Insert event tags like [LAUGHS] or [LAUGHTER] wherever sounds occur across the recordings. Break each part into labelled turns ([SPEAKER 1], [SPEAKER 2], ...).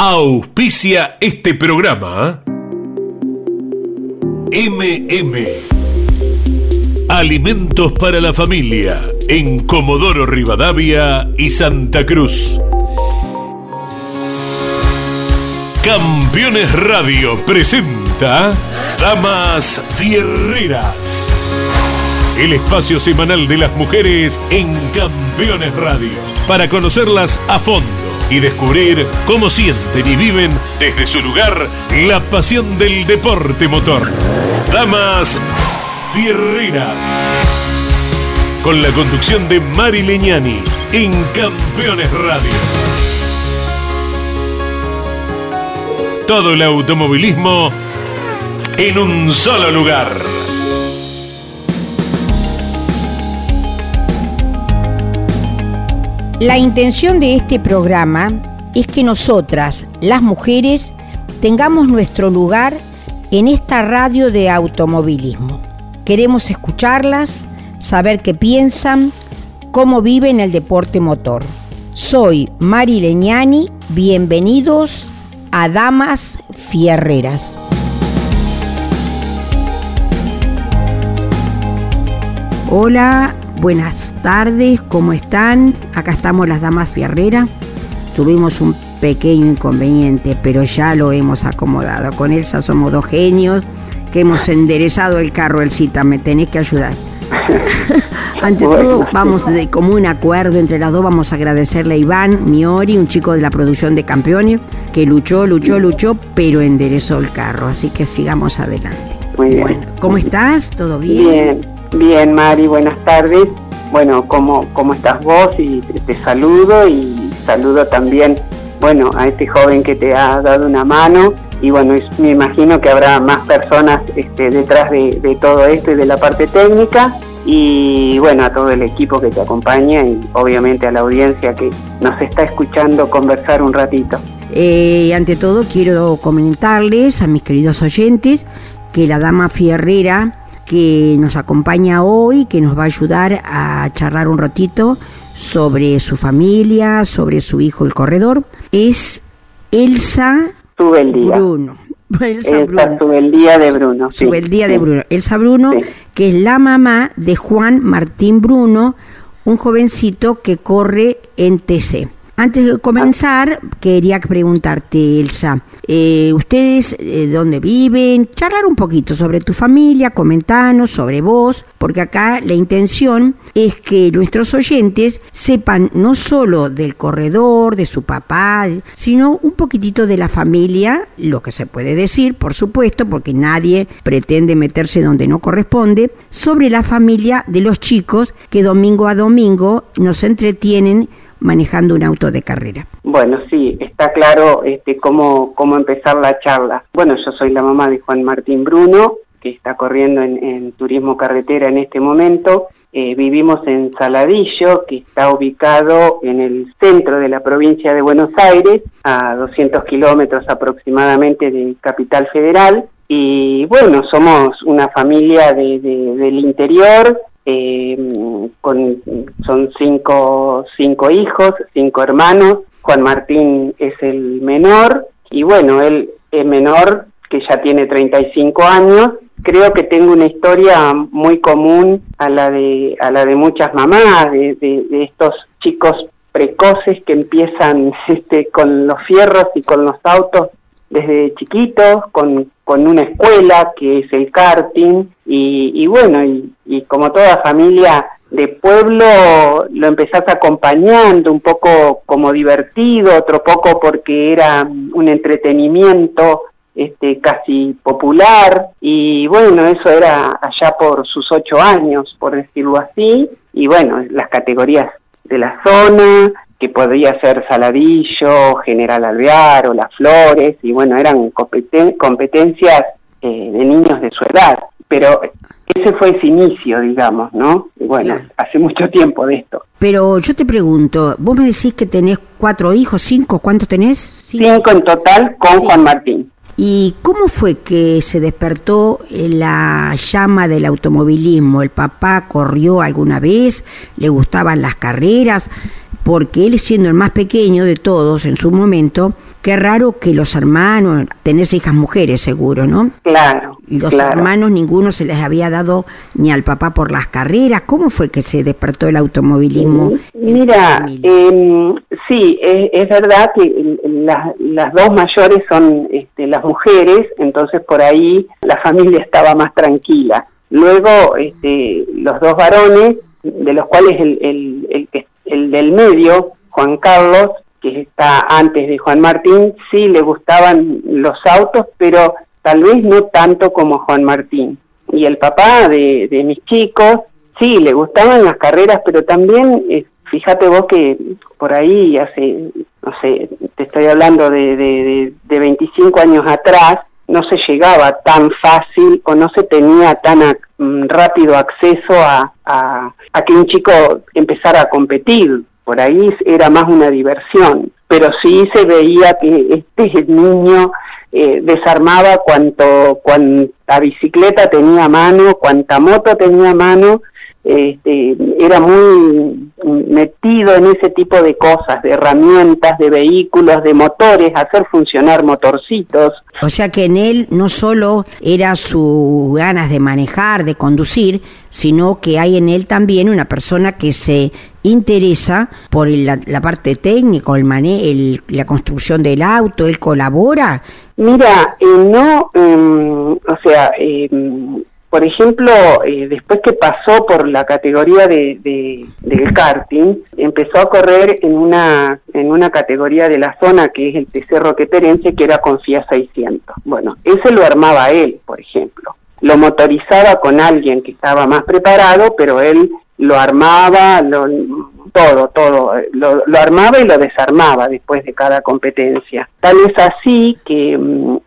[SPEAKER 1] Auspicia este programa. MM. Alimentos para la familia en Comodoro Rivadavia y Santa Cruz. Campeones Radio presenta Damas Fierreras. El espacio semanal de las mujeres en Campeones Radio. Para conocerlas a fondo y descubrir cómo sienten y viven desde su lugar la pasión del deporte motor. Damas Fierreras. Con la conducción de Mari Leñani en Campeones Radio. Todo el automovilismo en un solo lugar.
[SPEAKER 2] La intención de este programa es que nosotras, las mujeres, tengamos nuestro lugar en esta radio de automovilismo. Queremos escucharlas, saber qué piensan, cómo viven el deporte motor. Soy Mari Leñani, bienvenidos a Damas Fierreras. Hola, buenas tardes, ¿cómo están? Acá estamos las Damas Fierreras. Tuvimos un pequeño inconveniente, pero ya lo hemos acomodado. Con Elsa somos dos genios que hemos enderezado el carro, Elcita, me tenés que ayudar. [LAUGHS] Ante todo, vamos de común acuerdo entre las dos, vamos a agradecerle a Iván Miori, un chico de la producción de Campeones, que luchó, luchó, luchó, pero enderezó el carro, así que sigamos adelante.
[SPEAKER 3] Muy bien.
[SPEAKER 2] Bueno, ¿cómo estás? ¿Todo bien?
[SPEAKER 3] Bien, bien, Mari, buenas tardes. Bueno, ¿cómo, cómo estás vos? Y te, saludo y saludo también, bueno, a este joven que te ha dado una mano y bueno, me imagino que habrá más personas este, detrás de, de todo esto y de la parte técnica y bueno, a todo el equipo que te acompaña y obviamente a la audiencia que nos está escuchando conversar un ratito.
[SPEAKER 2] Eh, ante todo, quiero comentarles a mis queridos oyentes que la dama Fierrera que nos acompaña hoy, que nos va a ayudar a charlar un ratito sobre su familia, sobre su hijo el corredor, es Elsa
[SPEAKER 3] Sube el día.
[SPEAKER 2] Bruno. [LAUGHS] Elsa Bruno.
[SPEAKER 3] sube el día de Bruno. sí,
[SPEAKER 2] Sube el día de
[SPEAKER 3] sí.
[SPEAKER 2] Bruno. Elsa Bruno,
[SPEAKER 3] Sí.
[SPEAKER 2] que es la mamá de Juan Martín Bruno, un jovencito que corre en TC. Antes de comenzar, quería preguntarte, Elsa, eh, ¿ustedes eh, dónde viven? Charlar un poquito sobre tu familia, comentanos sobre vos, porque acá la intención es que nuestros oyentes sepan no solo del corredor, de su papá, sino un poquitito de la familia, lo que se puede decir, por supuesto, porque nadie pretende meterse donde no corresponde, sobre la familia de los chicos que domingo a domingo nos entretienen manejando un auto de carrera.
[SPEAKER 3] Bueno, sí, está claro este, cómo, cómo empezar la charla. Bueno, yo soy la mamá de Juan Martín Bruno, que está corriendo en, turismo carretera en este momento. Eh, vivimos en Saladillo, que está ubicado en el centro de la provincia de Buenos Aires, a 200 kilómetros aproximadamente de Capital Federal. Y bueno, somos una familia de- del interior, eh, con, son cinco, cinco hijos, cinco hermanos. Juan Martín es el menor y bueno, él es menor que ya tiene 35 años. Creo que tengo una historia muy común a la de, a la de muchas mamás, de, estos chicos precoces que empiezan [LAUGHS] este, con los fierros y con los autos desde chiquitos, con, con una escuela que es el karting, y, y bueno, y, y como toda familia de pueblo lo empezás acompañando, un poco como divertido, otro poco porque era un entretenimiento este, casi popular, y bueno, eso era allá por sus ocho años, por decirlo así, y bueno, las categorías de la zona, que podría ser Saladillo, General Alvear o Las Flores, y bueno, eran competen- competencias eh, de niños de su edad, pero ese fue ese inicio, digamos, ¿no? Y bueno,
[SPEAKER 2] Claro.
[SPEAKER 3] hace mucho tiempo de esto.
[SPEAKER 2] Pero yo te pregunto, vos me decís que tenés cuatro hijos, cinco, ¿cuántos tenés? Cinco.
[SPEAKER 3] Cinco en total con
[SPEAKER 2] Sí.
[SPEAKER 3] Juan Martín.
[SPEAKER 2] ¿Y cómo fue que se despertó eh, la llama del automovilismo? ¿El papá corrió alguna vez? ¿Le gustaban las carreras? Porque él siendo el más pequeño de todos en su momento, Qué raro que los hermanos, tenés hijas mujeres seguro, ¿no?
[SPEAKER 3] Claro.
[SPEAKER 2] Y los
[SPEAKER 3] claro.
[SPEAKER 2] hermanos ninguno se les había dado ni al papá por las carreras. ¿Cómo fue que se despertó el automovilismo?
[SPEAKER 3] Mira, eh, sí, es, es verdad que las, las dos mayores son este, las mujeres, entonces por ahí la familia estaba más tranquila. Luego, este, los dos varones, de los cuales el, el, el, que- el del medio, Juan Carlos, que está antes de Juan Martín, sí le gustaban los autos, pero tal vez no tanto como Juan Martín. Y el papá de, de mis chicos, sí, le gustaban las carreras, pero también, eh, fíjate vos que por ahí hace, no sé, te estoy hablando de, de, de, de 25 años atrás, no se llegaba tan fácil o no se tenía tan mm, rápido acceso a, a que un chico empezara a competir. Por ahí era más una diversión, pero sí se veía que este niño eh, desarmaba cuanto cuanta bicicleta tenía a mano, cuanta moto tenía a mano, este, era muy metido en ese tipo de cosas, de herramientas, de vehículos, de motores, hacer funcionar motorcitos.
[SPEAKER 2] O sea que en él no solo era su ganas de manejar, de conducir, sino que hay en él también una persona que se interesa por la, la parte técnica, el mane el, la construcción del auto, él colabora.
[SPEAKER 3] Mira, eh, no, em, o sea, em, por ejemplo, eh, después que pasó por la categoría de, de- del karting, empezó a correr en una en una categoría de la zona que es el TC Roqueterense, que era con FIA 600. Bueno, ese lo armaba él, por ejemplo. Lo motorizaba con alguien que estaba más preparado, pero él lo armaba, lo, todo, todo, eh, lo, lo armaba y lo desarmaba después de cada competencia. Tal es así que mm,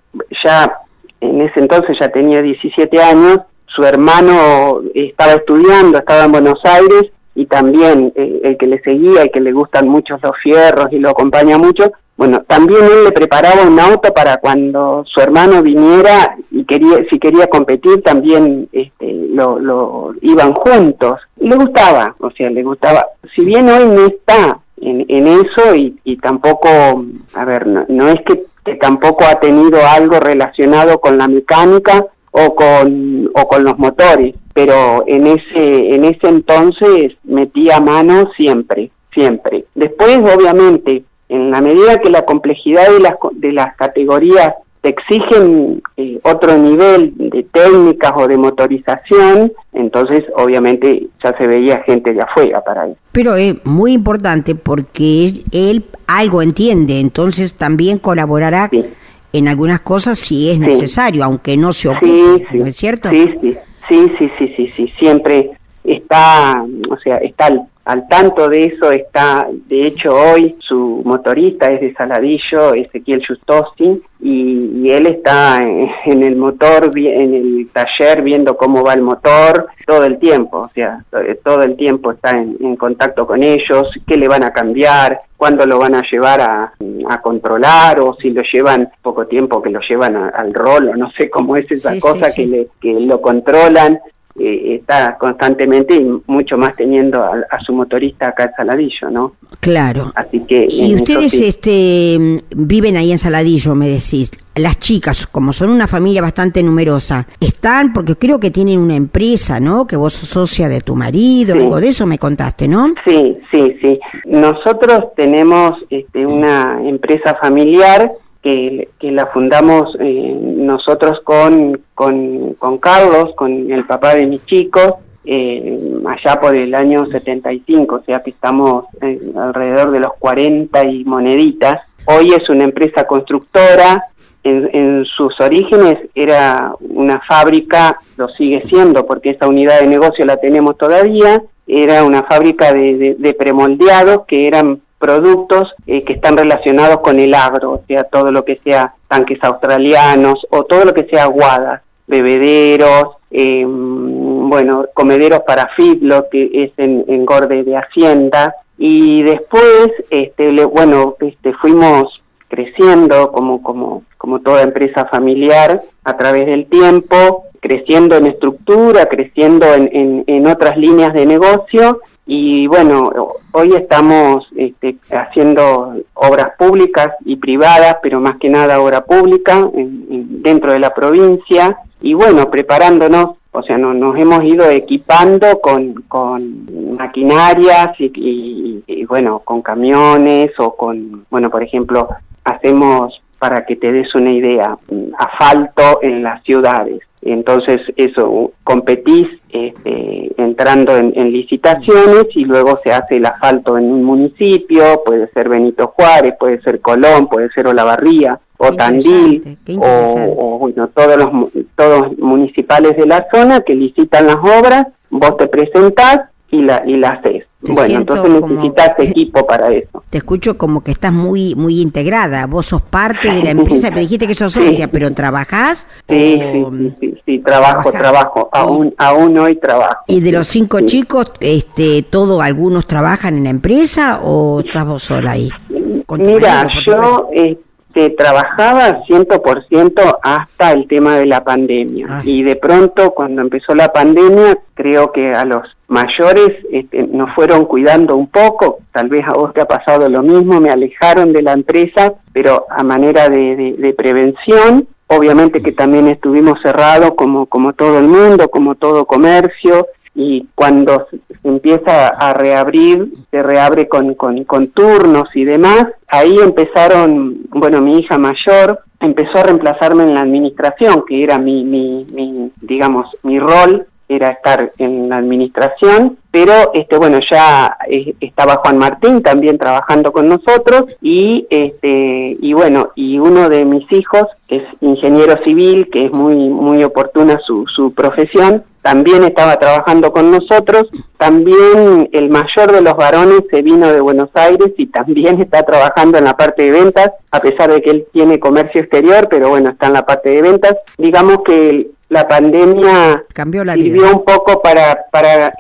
[SPEAKER 3] ya en ese entonces ya tenía 17 años, su hermano estaba estudiando, estaba en Buenos Aires y también eh, el que le seguía, el que le gustan mucho los fierros y lo acompaña mucho, bueno, también él le preparaba un auto para cuando su hermano viniera y quería, si quería competir, también este, lo, lo iban juntos. Y le gustaba, o sea, le gustaba. Si bien hoy no está en, en eso y, y tampoco, a ver, no, no es que tampoco ha tenido algo relacionado con la mecánica o con, o con los motores, pero en ese, en ese entonces metía mano siempre, siempre. Después, obviamente, en la medida que la complejidad de las, de las categorías te exigen eh, otro nivel de técnicas o de motorización, entonces obviamente ya se veía gente de afuera para eso.
[SPEAKER 2] Pero es muy importante porque él, él algo entiende, entonces también colaborará
[SPEAKER 3] Sí.
[SPEAKER 2] En algunas cosas si es
[SPEAKER 3] Sí.
[SPEAKER 2] necesario, aunque no se ocupe,
[SPEAKER 3] Sí, sí.
[SPEAKER 2] ¿no es cierto?
[SPEAKER 3] Sí, sí, sí, sí, sí, sí, sí, siempre está, o sea, está al, al tanto de eso, está, de hecho hoy su motorista es de Saladillo, Ezequiel Justosi, y, y él está en, en el motor, en el taller viendo cómo va el motor todo el tiempo, o sea, to- todo el tiempo está en, en contacto con ellos, qué le van a cambiar, cuándo lo van a llevar a, a controlar o si lo llevan poco tiempo que lo llevan a- al rol o no sé cómo es esa
[SPEAKER 2] Sí, sí,
[SPEAKER 3] cosa
[SPEAKER 2] sí.
[SPEAKER 3] que le que lo controlan eh, está constantemente y mucho más teniendo a, a su motorista acá en Saladillo, ¿no?
[SPEAKER 2] Claro.
[SPEAKER 3] Así que
[SPEAKER 2] Y ustedes
[SPEAKER 3] sí.
[SPEAKER 2] este, viven ahí en Saladillo, me decís. Las chicas, como son una familia bastante numerosa, están, porque creo que tienen una empresa, ¿no? Que vos sos socia de tu marido,
[SPEAKER 3] Sí.
[SPEAKER 2] algo de eso me contaste, ¿no?
[SPEAKER 3] Sí, sí, sí. Nosotros tenemos este, una empresa familiar que, que la fundamos eh, nosotros con, con, Carlos, con el papá de mis chicos, eh, allá por el año 75, o sea que estamos eh, alrededor de los 40 y moneditas. Hoy es una empresa constructora, en, sus orígenes era una fábrica, lo sigue siendo porque esa unidad de negocio la tenemos todavía, era una fábrica de, de- de premoldeados que eran productos eh, que están relacionados con el agro, o sea, todo lo que sea tanques australianos o todo lo que sea aguadas, bebederos, eh, bueno, comederos para lo que es en engorde de hacienda, y después, este, le- bueno, este, fuimos creciendo como, como, como toda empresa familiar a través del tiempo, creciendo en estructura, creciendo en, en, en otras líneas de negocio y bueno, hoy estamos este, haciendo obras públicas y privadas, pero más que nada obra pública dentro de la provincia. Y bueno, preparándonos, o sea, nos hemos ido equipando con, con maquinarias y, y, bueno, con camiones o con, bueno, por ejemplo, hacemos, para que te des una idea, asfalto en las ciudades. Entonces, eso, competís este, entrando en, licitaciones y luego se hace el asfalto en un municipio, puede ser Benito Juárez, puede ser Colón, puede ser Olavarría o Tandil, o, bueno, todos los todos municipales de la zona que licitan las obras, vos te presentás y la, y la haces bueno, entonces necesitas equipo para eso.
[SPEAKER 2] Te escucho como que estás muy muy integrada. Vos sos parte de la empresa, me dijiste que sos socia, pero ¿trabajás?
[SPEAKER 3] Sí, sí, sí, trabajo, trabajo. Aún, aún hoy trabajo.
[SPEAKER 2] ¿Y de los cinco chicos, este, todo, algunos trabajan en la empresa o estás vos sola ahí?
[SPEAKER 3] Mira, yo este, trabajaba 100% hasta el tema de la pandemia. Ah. Y de pronto, cuando empezó la pandemia, creo que a los mayores este, nos fueron cuidando un poco, tal vez a vos te ha pasado lo mismo, me alejaron de la empresa, pero a manera de, prevención, obviamente que también estuvimos cerrados como, como todo el mundo, como todo comercio, y cuando se empieza a reabrir, se reabre con, con, con turnos y demás, ahí empezaron, bueno, mi hija mayor empezó a reemplazarme en la administración, que era mi, mi, mi digamos, mi rol era estar en la administración, pero este bueno ya eh, estaba Juan Martín también trabajando con nosotros y este y bueno y uno de mis hijos que es ingeniero civil que es muy muy oportuna su, su profesión también estaba trabajando con nosotros. También el mayor de los varones se vino de Buenos Aires y también está trabajando en la parte de ventas a pesar de que él tiene comercio exterior pero bueno está en la parte de ventas. Digamos que la pandemia
[SPEAKER 2] Cambió la
[SPEAKER 3] sirvió un poco para, para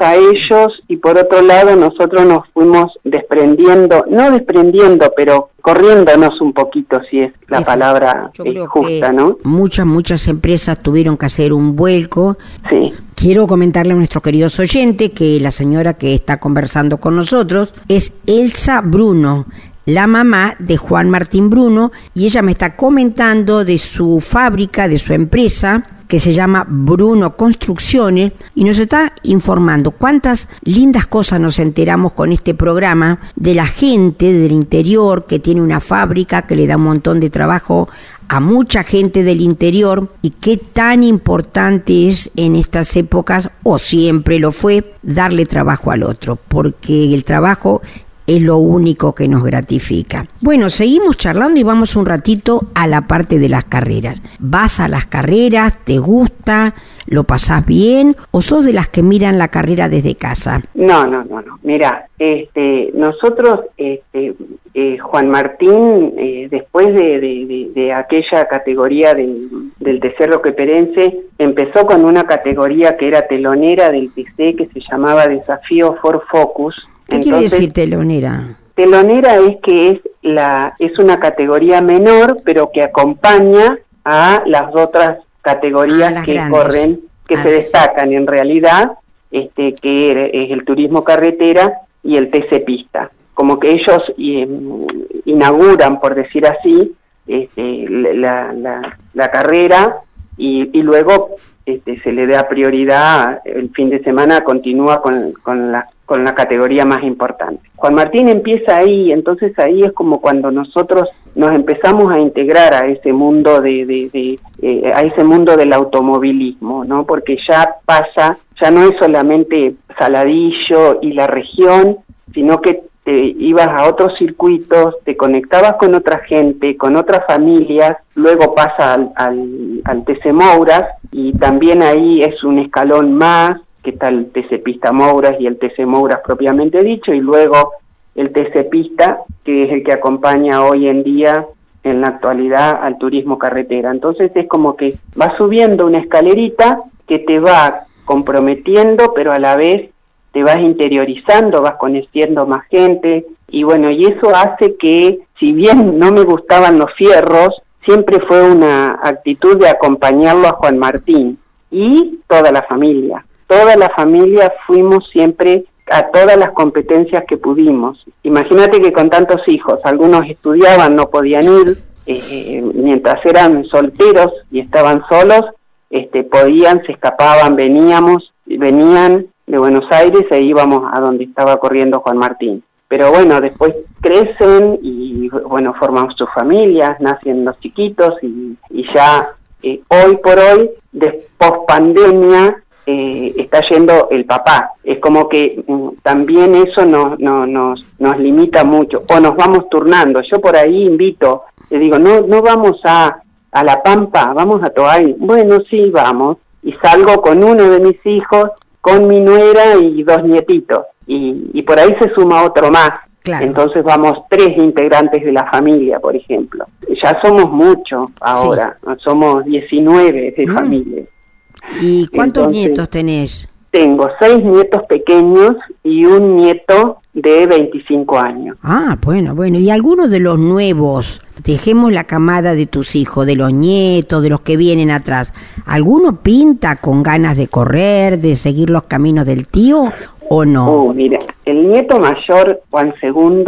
[SPEAKER 3] a ellos y por otro lado nosotros nos fuimos desprendiendo, no desprendiendo, pero corriéndonos un poquito, si es la palabra justa, ¿no?
[SPEAKER 2] Muchas, muchas empresas tuvieron que hacer un vuelco.
[SPEAKER 3] Sí.
[SPEAKER 2] Quiero comentarle a nuestros queridos oyentes que la señora que está conversando con nosotros es Elsa Bruno la mamá de Juan Martín Bruno y ella me está comentando de su fábrica, de su empresa que se llama Bruno Construcciones y nos está informando cuántas lindas cosas nos enteramos con este programa de la gente del interior que tiene una fábrica que le da un montón de trabajo a mucha gente del interior y qué tan importante es en estas épocas, o siempre lo fue, darle trabajo al otro, porque el trabajo es lo único que nos gratifica. Bueno, seguimos charlando y vamos un ratito a la parte de las carreras. ¿Vas a las carreras? ¿Te gusta? ¿Lo pasás bien? ¿O sos de las que miran la carrera desde casa?
[SPEAKER 3] No, no, no, no. Mira, este, nosotros, este, eh, Juan Martín, eh, después de, aquella categoría del, del Tercero Queperense, empezó con una categoría que era telonera del TC que se llamaba Desafío for Focus,
[SPEAKER 2] ¿Qué quiere decir telonera?
[SPEAKER 3] Telonera es que es la es una categoría menor, pero que acompaña a las otras categorías ah, que corren, que se destacan en realidad, este que es el turismo carretera y el TC pista. Como que ellos em, inauguran, por decir así, este, la, la, la carrera y, y luego este, se le da prioridad, el fin de semana continúa con, con, la, con la categoría más importante. Juan Martín empieza ahí, entonces ahí es como cuando nosotros nos empezamos a integrar a ese mundo de, de, eh, a ese mundo del automovilismo, ¿no? Porque ya pasa, ya no es solamente Saladillo y la región, sino que te ibas a otros circuitos, te conectabas con otra gente, con otras familias, luego pasa al, al, al TC Mouras y también ahí es un escalón más, que está el TC Pista Mouras y el TC Mouras propiamente dicho, y luego el TC Pista, que es el que acompaña hoy en día en la actualidad al turismo carretera. Entonces es como que va subiendo una escalerita que te va comprometiendo, pero a la vez te vas interiorizando, vas conociendo más gente y bueno, y eso hace que si bien no me gustaban los fierros, siempre fue una actitud de acompañarlo a Juan Martín y toda la familia. Toda la familia fuimos siempre a todas las competencias que pudimos. Imagínate que con tantos hijos, algunos estudiaban, no podían ir, eh, mientras eran solteros y estaban solos, este, podían, se escapaban, veníamos, venían de Buenos Aires e íbamos a donde estaba corriendo Juan Martín. Pero bueno, después crecen y bueno, forman sus familias, nacen los chiquitos y, ya eh, hoy por hoy, de pandemia, eh, está yendo el papá. Es como que mm, también eso no, no, nos, nos limita mucho o nos vamos turnando. Yo por ahí invito, le digo, no, no vamos a, a La Pampa, vamos a Toay. Bueno, sí, vamos. Y salgo con uno de mis hijos, con mi nuera y dos nietitos. Y, y por ahí se suma otro más. Entonces vamos tres integrantes de la familia, por ejemplo. Ya somos muchos ahora, somos 19 de mm. familia.
[SPEAKER 2] ¿Y cuántos nietos tenés?
[SPEAKER 3] Tengo seis nietos pequeños y un nieto de 25 años.
[SPEAKER 2] Ah, bueno, bueno. ¿Y algunos de los nuevos? Dejemos la camada de tus hijos, de los nietos, de los que vienen atrás. ¿Alguno pinta con ganas de correr, de seguir los caminos del tío o no?
[SPEAKER 3] Oh, mira, el nieto mayor, Juan II,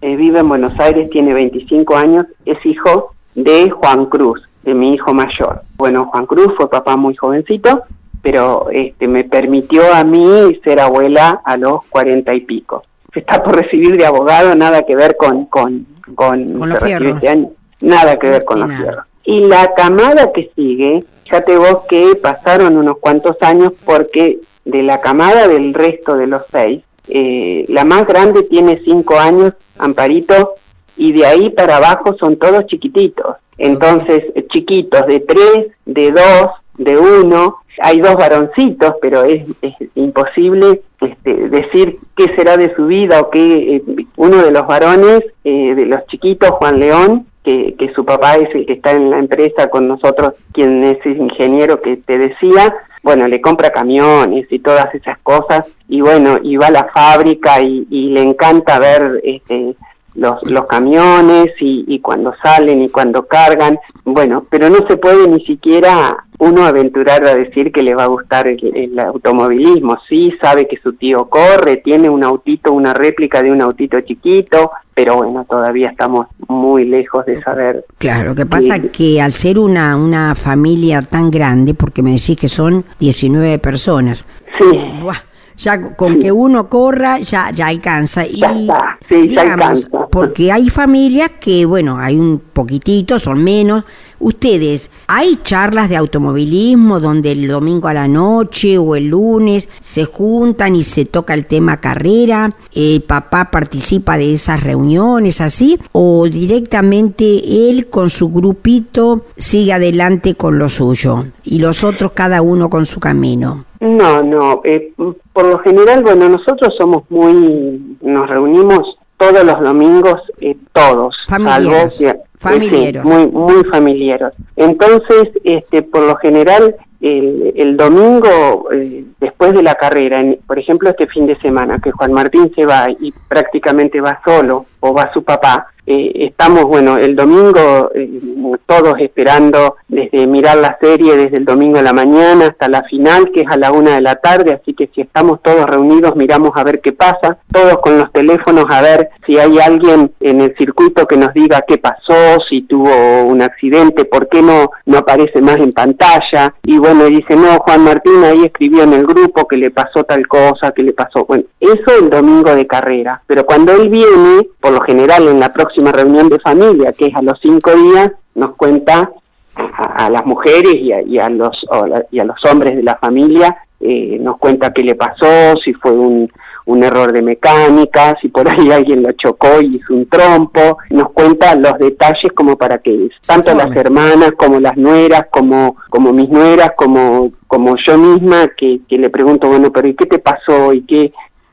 [SPEAKER 3] eh, vive en Buenos Aires, tiene 25 años, es hijo de Juan Cruz de mi hijo mayor. Bueno, Juan Cruz fue papá muy jovencito, pero este, me permitió a mí ser abuela a los cuarenta y pico. Se está por recibir de abogado, nada que ver con con con,
[SPEAKER 2] los fierros.
[SPEAKER 3] Este nada que ver con los fierros. Y la camada que sigue, fíjate vos que pasaron unos cuantos años porque de la camada del resto de los seis, eh, la más grande tiene cinco años, Amparito, y de ahí para abajo son todos chiquititos. Entonces, chiquitos de tres, de dos, de uno, hay dos varoncitos, pero es, imposible este, decir qué será de su vida o qué. Eh, uno de los varones, eh, de los chiquitos, Juan León, que, que, su papá es el que está en la empresa con nosotros, quien es el ingeniero que te decía, bueno, le compra camiones y todas esas cosas, y bueno, y va a la fábrica y, y le encanta ver este, los, los camiones y, y, cuando salen y cuando cargan, bueno, pero no se puede ni siquiera uno aventurar a decir que le va a gustar el, automovilismo, sí sabe que su tío corre, tiene un autito, una réplica de un autito chiquito, pero bueno, todavía estamos muy lejos de saber.
[SPEAKER 2] Claro, lo que pasa que al ser una, una familia tan grande, porque me decís que son 19 personas,
[SPEAKER 3] sí
[SPEAKER 2] ya con que uno corra ya ya alcanza. Y
[SPEAKER 3] Sí, ya alcanza.
[SPEAKER 2] porque hay familias que bueno hay un poquitito son menos. Ustedes hay charlas de automovilismo donde el domingo a la noche o el lunes se juntan y se toca el tema carrera el papá participa de esas reuniones así o directamente él con su grupito sigue adelante con lo suyo y los otros cada uno con su camino
[SPEAKER 3] no, no. Eh, por lo general, bueno, nosotros somos muy, nos reunimos todos los domingos, eh, todos,
[SPEAKER 2] familiares,
[SPEAKER 3] familiares. muy, muy familiares. Entonces, este, por lo general, el, el domingo, eh, después de la carrera, por ejemplo, este fin de semana, que Juan Martín se va y prácticamente va solo, o va su papá, eh, estamos, bueno, el domingo eh, todos esperando desde mirar la serie desde el domingo a la mañana hasta la final, que es a la una de la tarde, así que si estamos todos reunidos miramos a ver qué pasa, todos con los teléfonos a ver si hay alguien en el circuito que nos diga qué pasó, si tuvo un accidente, por qué no, no aparece más en pantalla, y bueno, dice, no, Juan Martín ahí escribió en el grupo que le pasó tal cosa, que le pasó, bueno, eso el domingo de carrera, pero cuando él viene, por lo general en la próxima reunión de familia, que es a los cinco días, nos cuenta a, las mujeres y a, los, y a los hombres de la familia, eh, nos cuenta qué le pasó, si fue un, un error de mecánica, si por ahí [LAUGHS] alguien lo chocó y hizo un trompo, nos cuenta los detalles como para que tanto las hermanas como las nueras, como, como mis nueras, como, como yo misma, que, que le pregunto, bueno, pero ¿y qué te pasó? ¿Y qué,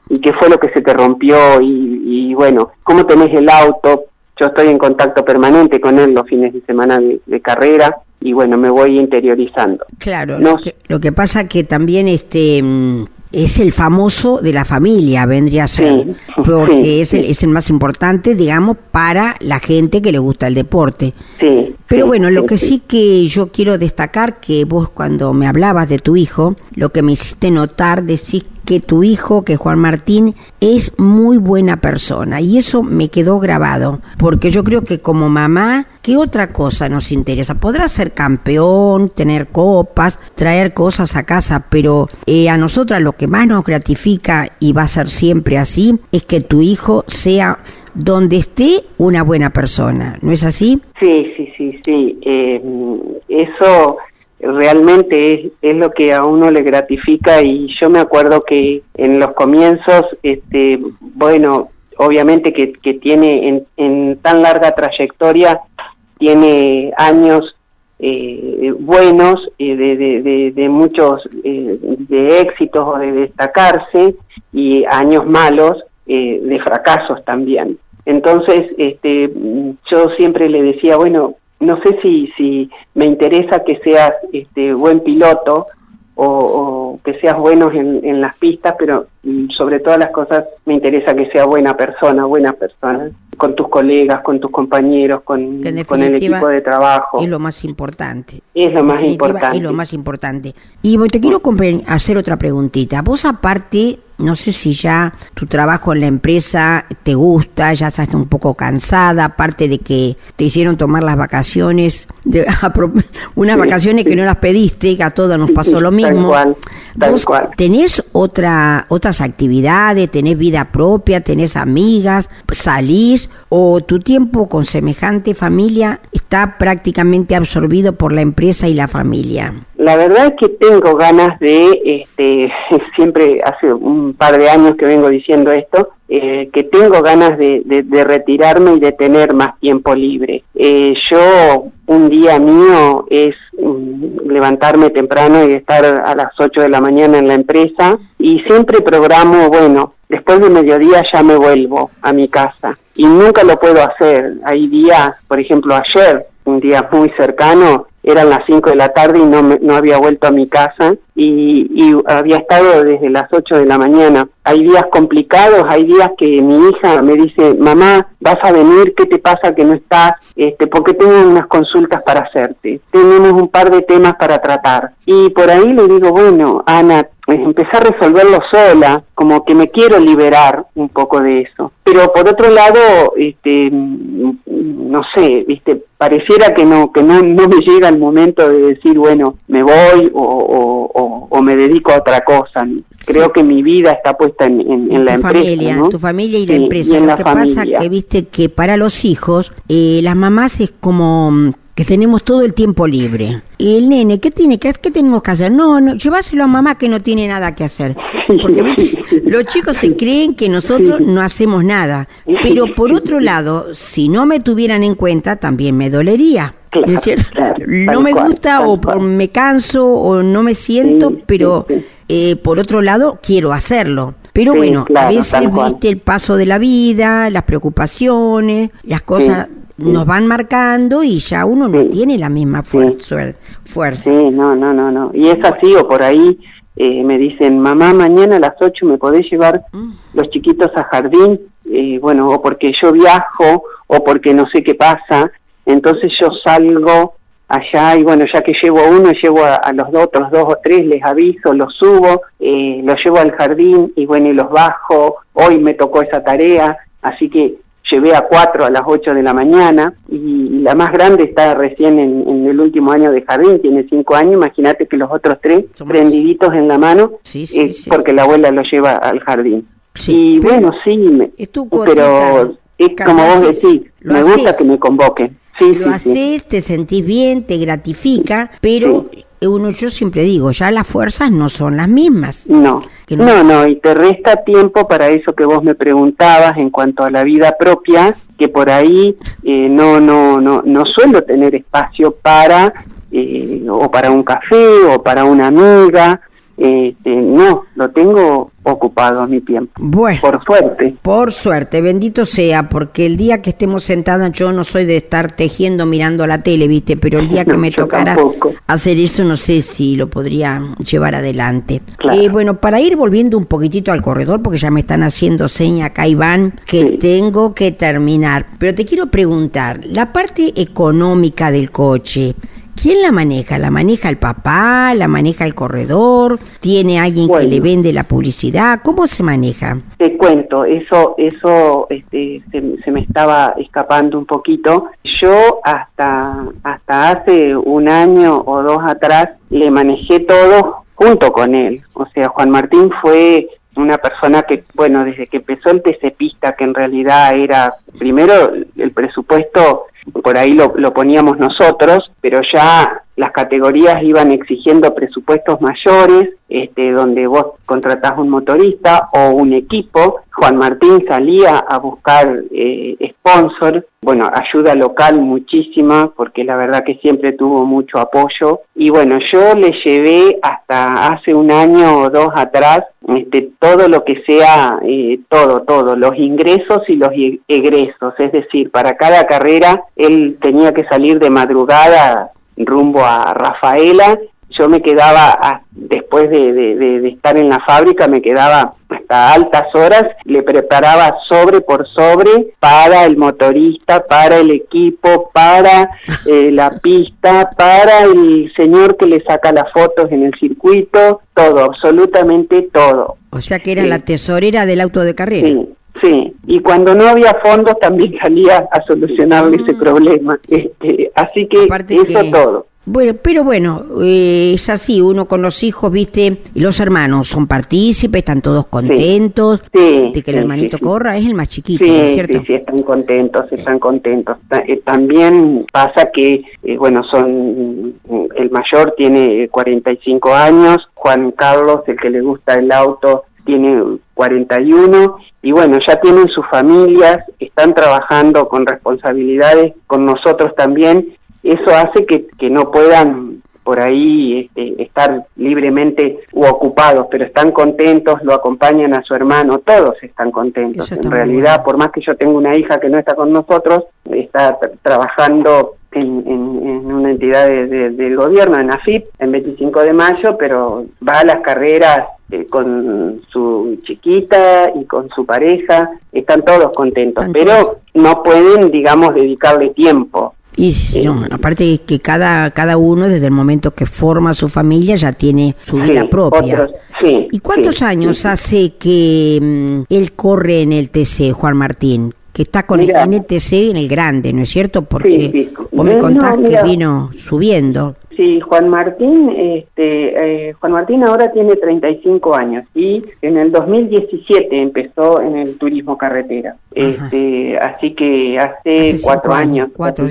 [SPEAKER 3] y qué fue lo que se te rompió? Y, y bueno, ¿cómo tenés el auto? Yo estoy en contacto permanente con él los fines de semana de, carrera y bueno, me voy interiorizando.
[SPEAKER 2] Claro, lo, que, lo que pasa que también este mm, es el famoso de la familia, vendría a ser, [LAUGHS] porque es, el, es el más importante, digamos, para la gente que le gusta el deporte.
[SPEAKER 3] Sí.
[SPEAKER 2] Pero bueno, lo que sí que yo quiero destacar que vos cuando me hablabas de tu hijo, lo que me hiciste notar, decís que tu hijo, que Juan Martín, es muy buena persona. Y eso me quedó grabado, porque yo creo que como mamá, ¿qué otra cosa nos interesa? Podrá ser campeón, tener copas, traer cosas a casa, pero eh, a nosotras lo que más nos gratifica, y va a ser siempre así, es que tu hijo sea donde esté una buena persona, ¿no es así?
[SPEAKER 3] Sí, sí, sí, sí. Eh, eso realmente es, es, lo que a uno le gratifica y yo me acuerdo que en los comienzos, este, bueno, obviamente que, tiene en, tan larga trayectoria, tiene años eh, buenos, eh, de, muchos eh, de éxitos o de destacarse y años malos de fracasos también. Entonces, este, yo siempre le decía, bueno, no sé si, si me interesa que seas este, buen piloto o, que seas bueno en, en, las pistas, pero mm, sobre todas las cosas me interesa que sea buena persona, buena persona, con tus colegas, con tus compañeros, con, con el equipo de trabajo.
[SPEAKER 2] Es lo más importante.
[SPEAKER 3] Es lo más importante.
[SPEAKER 2] Es lo más importante. Y te quiero hacer otra preguntita. Vos aparte no sé si ya tu trabajo en la empresa te gusta, ya estás un poco cansada, aparte de que te hicieron tomar las vacaciones, de, [LAUGHS] unas vacaciones que no las pediste, que a todos nos pasó lo [LAUGHS] mismo. ¿Vos tenés otra, otras actividades, tenés vida propia, tenés amigas, salís o tu tiempo con semejante familia está prácticamente absorbido por la empresa y la familia?
[SPEAKER 3] La verdad es que tengo ganas de, este, [LAUGHS] siempre hace un par de años que vengo diciendo esto, eh, que tengo ganas de, de, retirarme y de tener más tiempo libre. Eh, yo, un día mío es mm, levantarme temprano y estar a las 8 de la mañana en la empresa y siempre programo, bueno, después de mediodía ya me vuelvo a mi casa y nunca lo puedo hacer. Hay días, por ejemplo, ayer, un día muy cercano, eran las 5 de la tarde y no, no había vuelto a mi casa y, y, había estado desde las 8 de la mañana. Hay días complicados, hay días que mi hija me dice, mamá, vas a venir, ¿qué te pasa que no estás? Este, porque tengo unas consultas para hacerte, tenemos un par de temas para tratar. Y por ahí le digo, bueno, Ana, empecé a resolverlo sola, como que me quiero liberar un poco de eso. Pero por otro lado, este, no sé, viste, pareciera que no, que no, no me llega el momento de decir, bueno, me voy o, o, o me dedico a otra cosa. Creo que mi vida está puesta en, en, la
[SPEAKER 2] empresa.
[SPEAKER 3] ¿no?
[SPEAKER 2] Tu familia y la empresa. Lo que pasa que, viste, que para los hijos, eh, las mamás es como que tenemos todo el tiempo libre. Y el nene, ¿qué tiene que qué tenemos que hacer? No, no, lleváselo a mamá que no tiene nada que hacer. Porque los chicos se creen que nosotros no hacemos nada. Pero por otro lado, si no me tuvieran en cuenta, también me dolería. no [LAUGHS] me gusta o me canso o no me siento, pero eh, por otro lado quiero hacerlo. Pero bueno, a veces viste el paso de la vida, las preocupaciones, las cosas nos van marcando y ya uno no tiene la misma fuerza.
[SPEAKER 3] Sí, no, no, no, no. Y es así, o por ahí eh, me dicen, mamá, mañana a las 8 me podés llevar mm. los chiquitos a jardín, eh, bueno, o porque yo viajo, o porque no sé qué pasa, entonces yo salgo allá y bueno, ya que llevo a uno, llevo a, los otros dos o tres, les aviso, los subo, eh, los llevo al jardín y bueno, y los bajo, hoy me tocó esa tarea, así que llevé a cuatro a las ocho de la mañana y, la más grande está recién en, el último año de jardín, tiene cinco años, imagínate que los otros tres prendiditos en la mano sí, porque la abuela lo lleva al jardín. y bueno, sí, pero es como vos decís, me gusta que me convoquen.
[SPEAKER 2] Sí, lo haces, te sentís bien, te gratifica, pero uno, yo siempre digo, ya las fuerzas no son las mismas.
[SPEAKER 3] No, no, no, y te resta tiempo para eso que vos me preguntabas en cuanto a la vida propia, que por ahí eh, no, no, no, no suelo tener espacio para, eh, o para un café, o para una amiga, este, no, lo tengo ocupado mi tiempo.
[SPEAKER 2] Bueno.
[SPEAKER 3] Por suerte.
[SPEAKER 2] Por suerte, bendito sea, porque el día que estemos sentadas, yo no soy de estar tejiendo mirando la tele, ¿viste? Pero el día [LAUGHS] que me tocara hacer eso, no sé si lo podría llevar adelante. Eh, bueno, para ir volviendo un poquitito al corredor, porque ya me están haciendo seña acá, Iván, que tengo que terminar. Pero te quiero preguntar, la parte económica del coche, ¿Quién la maneja? ¿La maneja el papá? ¿La maneja el corredor? ¿Tiene alguien que le vende la publicidad? ¿Cómo se maneja?
[SPEAKER 3] Te cuento, eso, eso este, se, me estaba escapando un poquito. Yo hasta, hasta hace un año o dos atrás le manejé todo junto con él. O sea, Juan Martín fue una persona que, bueno, desde que empezó el TCPista, que en realidad era, primero, el presupuesto por ahí lo, lo poníamos nosotros, pero ya las categorías iban exigiendo presupuestos mayores, este, donde vos contratás un motorista o un equipo. Juan Martín salía a buscar eh, sponsor, bueno, ayuda local muchísima, porque la verdad que siempre tuvo mucho apoyo. Y bueno, yo le llevé hasta hace un año o dos atrás este, todo lo que sea, eh, todo, todo, los ingresos y los egresos. Es decir, para cada carrera él tenía que salir de madrugada rumbo a Rafaela. Yo me quedaba, después de, estar en la fábrica, me quedaba hasta altas horas, le preparaba sobre por sobre para el motorista, para el equipo, para [LAUGHS] eh, la pista, para el señor que le saca las fotos en el circuito, todo, absolutamente todo.
[SPEAKER 2] O sea que era la tesorera del auto de carrera.
[SPEAKER 3] Sí. Sí, y cuando no había fondos también [LAUGHS] salía a solucionarle ese mm. problema. Este, así que eso todo.
[SPEAKER 2] Bueno, pero bueno, eh, es así, uno con los hijos, viste, y los hermanos son partícipes, están todos contentos de que el hermanito corra, es el más chiquito, ¿cierto?
[SPEAKER 3] Sí, sí, están contentos, están contentos. Eh, también pasa que, eh, bueno, son, el mayor tiene 45 años, Juan Carlos, el que le gusta el auto, tiene 41 y bueno, ya tienen sus familias, están trabajando con responsabilidades con nosotros también eso hace que, que no puedan por ahí este, estar libremente u ocupados, pero están contentos, lo acompañan a su hermano, todos están contentos. En realidad, por más que yo tengo una hija que no está con nosotros, está trabajando en, en, una entidad del gobierno, en AFIP, en 25 de mayo, pero va a las carreras eh, con su chiquita y con su pareja, están todos contentos, pero no pueden, digamos, dedicarle tiempo
[SPEAKER 2] y no, aparte que cada, cada uno desde el momento que forma su familia ya tiene su vida propia. ¿Y cuántos años hace que mm, él corre en el TC, Juan Martín? Que está con el, en el TC en el grande, ¿no es cierto? Porque vos me contás que vino subiendo.
[SPEAKER 3] Sí, Juan Martín, este, eh, Juan Martín ahora tiene 35 años y en el 2017 empezó en el turismo carretera. Este, así que hace, cuatro años.
[SPEAKER 2] Cuatro,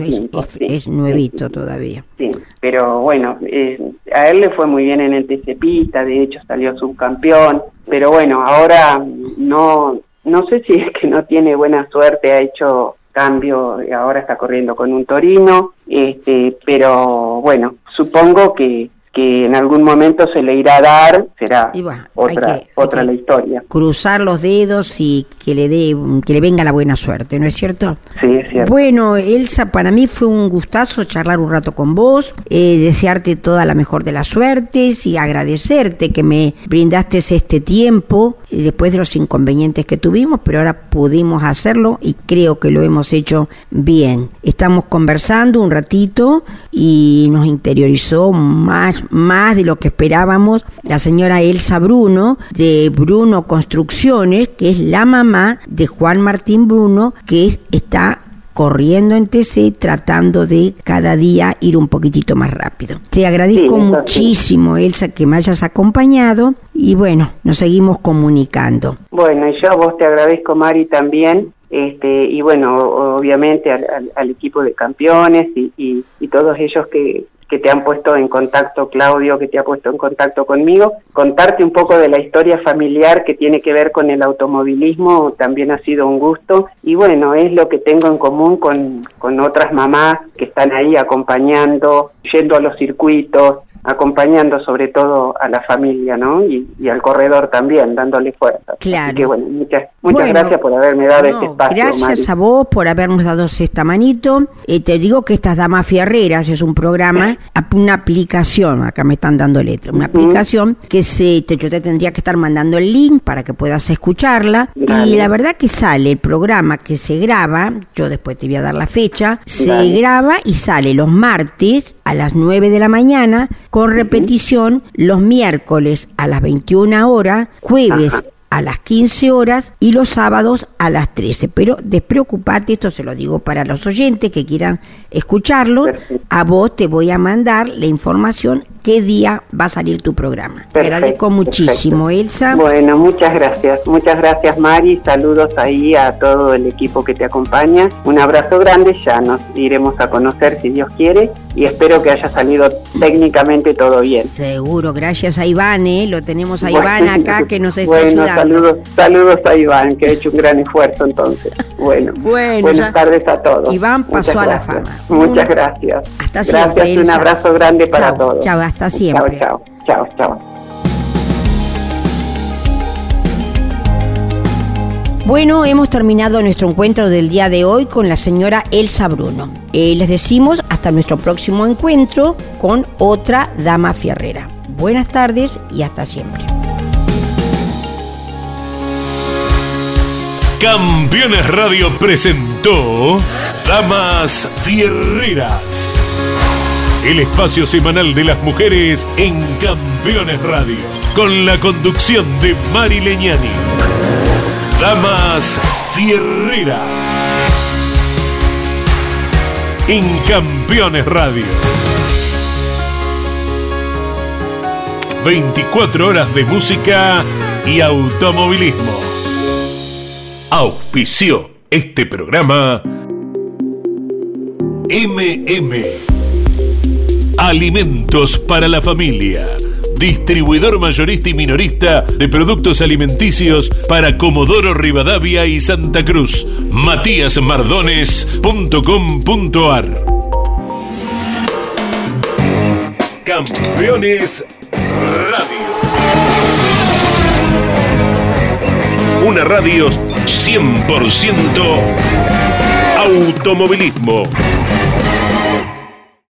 [SPEAKER 2] es, nuevito todavía.
[SPEAKER 3] Sí, pero bueno, eh, a él le fue muy bien en el TCPista, de hecho salió subcampeón, pero bueno, ahora no, no sé si es que no tiene buena suerte, ha hecho cambio, ahora está corriendo con un Torino, este, pero bueno, supongo que, que en algún momento se le irá a dar, será otra, otra la historia.
[SPEAKER 2] Cruzar los dedos y que le dé, que le venga la buena suerte, ¿no es cierto?
[SPEAKER 3] Sí, es cierto.
[SPEAKER 2] Bueno, Elsa, para mí fue un gustazo charlar un rato con vos, eh, desearte toda la mejor de las suertes y agradecerte que me brindaste este tiempo eh, después de los inconvenientes que tuvimos, pero ahora pudimos hacerlo y creo que lo hemos hecho bien. Estamos conversando un ratito y nos interiorizó más más, de lo que esperábamos la señora Elsa Bruno de Bruno Construcciones, que es la mamá de Juan Martín Bruno, que está corriendo en TC tratando de cada día ir un poquitito más rápido. Te agradezco muchísimo, Elsa, que me hayas acompañado y bueno, nos seguimos comunicando.
[SPEAKER 3] Bueno, y yo a vos te agradezco, Mari, también. Este, y bueno, obviamente al, equipo de campeones y, y todos ellos que, que te han puesto en contacto, Claudio, que te ha puesto en contacto conmigo. Contarte un poco de la historia familiar que tiene que ver con el automovilismo también ha sido un gusto. Y bueno, es lo que tengo en común con, con otras mamás que están ahí acompañando, yendo a los circuitos, acompañando sobre todo a la familia, ¿no? Y, al corredor también, dándole fuerza.
[SPEAKER 2] Claro.
[SPEAKER 3] Así que bueno, muchas, muchas gracias por haberme dado este espacio.
[SPEAKER 2] Gracias a vos por habernos dado esta manito. Eh, te digo que estas Damas Fierreras es un programa, [LAUGHS] una aplicación, acá me están dando letra, una aplicación que se, te, yo te tendría que estar mandando el link para que puedas escucharla. Y la verdad que sale el programa que se graba, yo después te voy a dar la fecha, se graba y sale los martes a las 9 de la mañana con repetición los miércoles a las 21 horas, jueves a las 15 horas y los sábados a las 13. Pero despreocupate, esto se lo digo para los oyentes que quieran escucharlo, a vos te voy a mandar la información qué día va a salir tu programa. te agradezco muchísimo, Elsa.
[SPEAKER 3] Bueno, muchas gracias. Muchas gracias, Mari. Saludos ahí a todo el equipo que te acompaña. Un abrazo grande. Ya nos iremos a conocer si Dios quiere y espero que haya salido técnicamente todo bien.
[SPEAKER 2] Seguro, gracias a Iván, ¿eh? lo tenemos a Iván acá [LAUGHS] que nos está
[SPEAKER 3] bueno, Saludos, saludos a Iván, que ha hecho un gran esfuerzo entonces. [LAUGHS] Bueno, buenas tardes a todos.
[SPEAKER 2] Iván pasó a la fama.
[SPEAKER 3] Muchas gracias.
[SPEAKER 2] Hasta siempre.
[SPEAKER 3] Gracias, un abrazo grande para todos.
[SPEAKER 2] Chao, hasta siempre.
[SPEAKER 3] Chao, chao, chao,
[SPEAKER 2] Bueno, hemos terminado nuestro encuentro del día de hoy con la señora Elsa Bruno. Eh, les decimos hasta nuestro próximo encuentro con otra dama fierrera. Buenas tardes y hasta siempre.
[SPEAKER 1] Campeones Radio presentó Damas Fierreras el espacio semanal de las mujeres en Campeones Radio, con la conducción de Mari Leñani. Damas Fierreras. En Campeones Radio. 24 horas de música y automovilismo. Auspició este programa MM Alimentos para la familia. Distribuidor mayorista y minorista de productos alimenticios para Comodoro Rivadavia y Santa Cruz. Matíasmardones.com.ar Campeones Radio. Una radio 100% automovilismo.